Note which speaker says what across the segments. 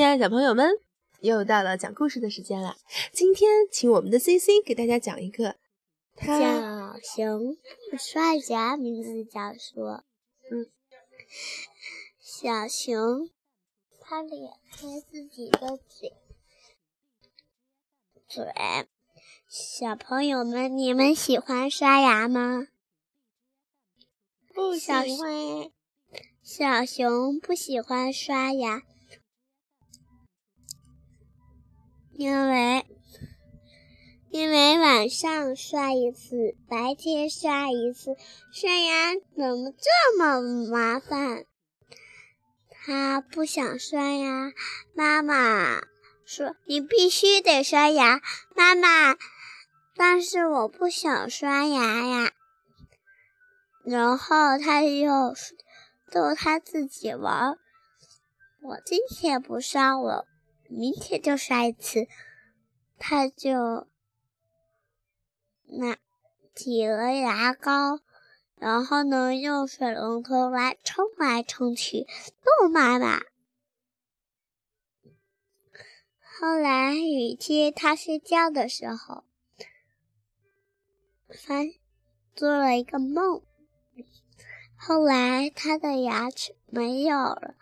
Speaker 1: 亲爱的小朋友们，又到了讲故事的时间了。今天请我们的 C C 给大家讲一个，
Speaker 2: 小熊刷牙，名字叫说
Speaker 1: 嗯，
Speaker 2: 小熊，它咧开自己的嘴，嘴。小朋友们，你们喜欢刷牙吗？
Speaker 1: 不
Speaker 2: 喜欢。小熊不喜欢刷牙。因为，因为晚上刷一次，白天刷一次，刷牙怎么这么麻烦？他不想刷牙，妈妈说：“你必须得刷牙。”妈妈，但是我不想刷牙呀。然后他又逗他自己玩：“我今天不刷了。”明天就刷一次，他就拿挤了牙膏，然后呢用水龙头来冲来冲去，逗妈妈。后来有一天他睡觉的时候，发做了一个梦。后来他的牙齿没有了，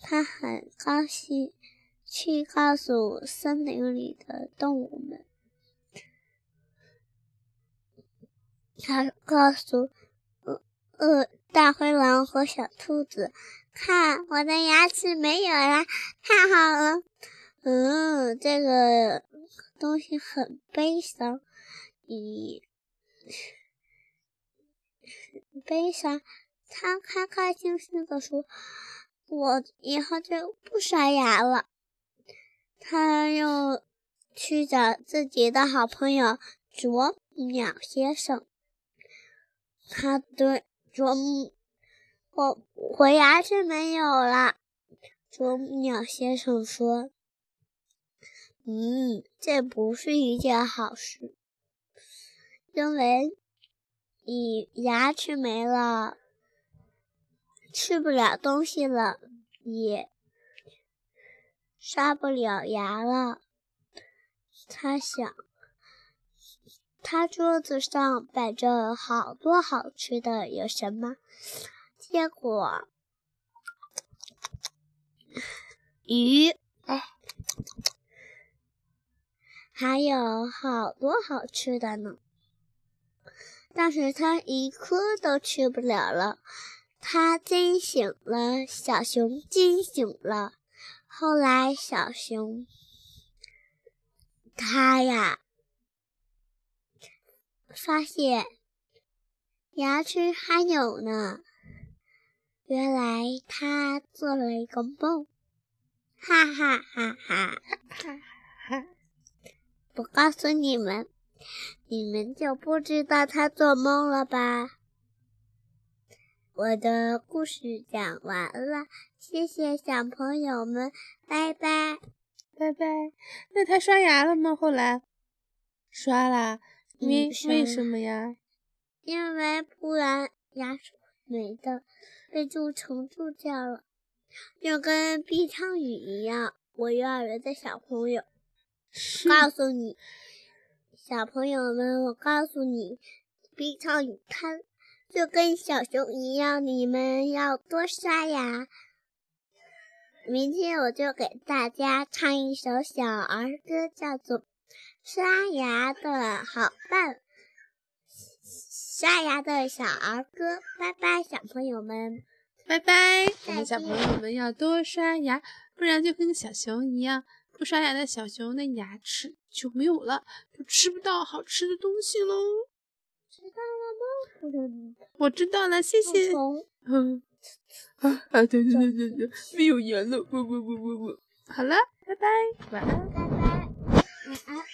Speaker 2: 他很高兴。去告诉森林里的动物们，他告诉呃呃大灰狼和小兔子，看我的牙齿没有了，太好了。嗯，这个东西很悲伤，你悲伤。他开开心心的说：“我以后就不刷牙了。”他又去找自己的好朋友啄木鸟先生。他对啄木，我我牙齿没有了。啄木鸟先生说：“嗯，这不是一件好事，因为你牙齿没了，吃不了东西了，也。”刷不了牙了，他想。他桌子上摆着好多好吃的，有什么？结果鱼，哎，还有好多好吃的呢。但是他一颗都吃不了了。他惊醒了，小熊惊醒了。后来，小熊他呀发现牙齿还有呢。原来他做了一个梦，哈哈哈哈哈哈！不告诉你们，你们就不知道他做梦了吧？我的故事讲完了，谢谢小朋友们，拜拜，
Speaker 1: 拜拜。那他刷牙了吗？后来刷了，为为什么呀？
Speaker 2: 因为不然牙齿没的，被蛀虫蛀掉了，就跟冰汤雨一样。我幼儿园的小朋友，告诉你，小朋友们，我告诉你，冰汤雨它。就跟小熊一样，你们要多刷牙。明天我就给大家唱一首小儿歌，叫做《刷牙的好伴》。刷牙的小儿歌，拜拜，小朋友们，
Speaker 1: 拜拜。我们小朋友们要多刷牙，不然就跟小熊一样，不刷牙的小熊的牙齿就没有了，就吃不到好吃的东西喽。
Speaker 2: 知道了
Speaker 1: 吗？我知道了，谢谢。嗯啊啊！对对对对对，没有盐了，不不不不不。好了，拜拜，晚安，
Speaker 2: 拜拜，晚安。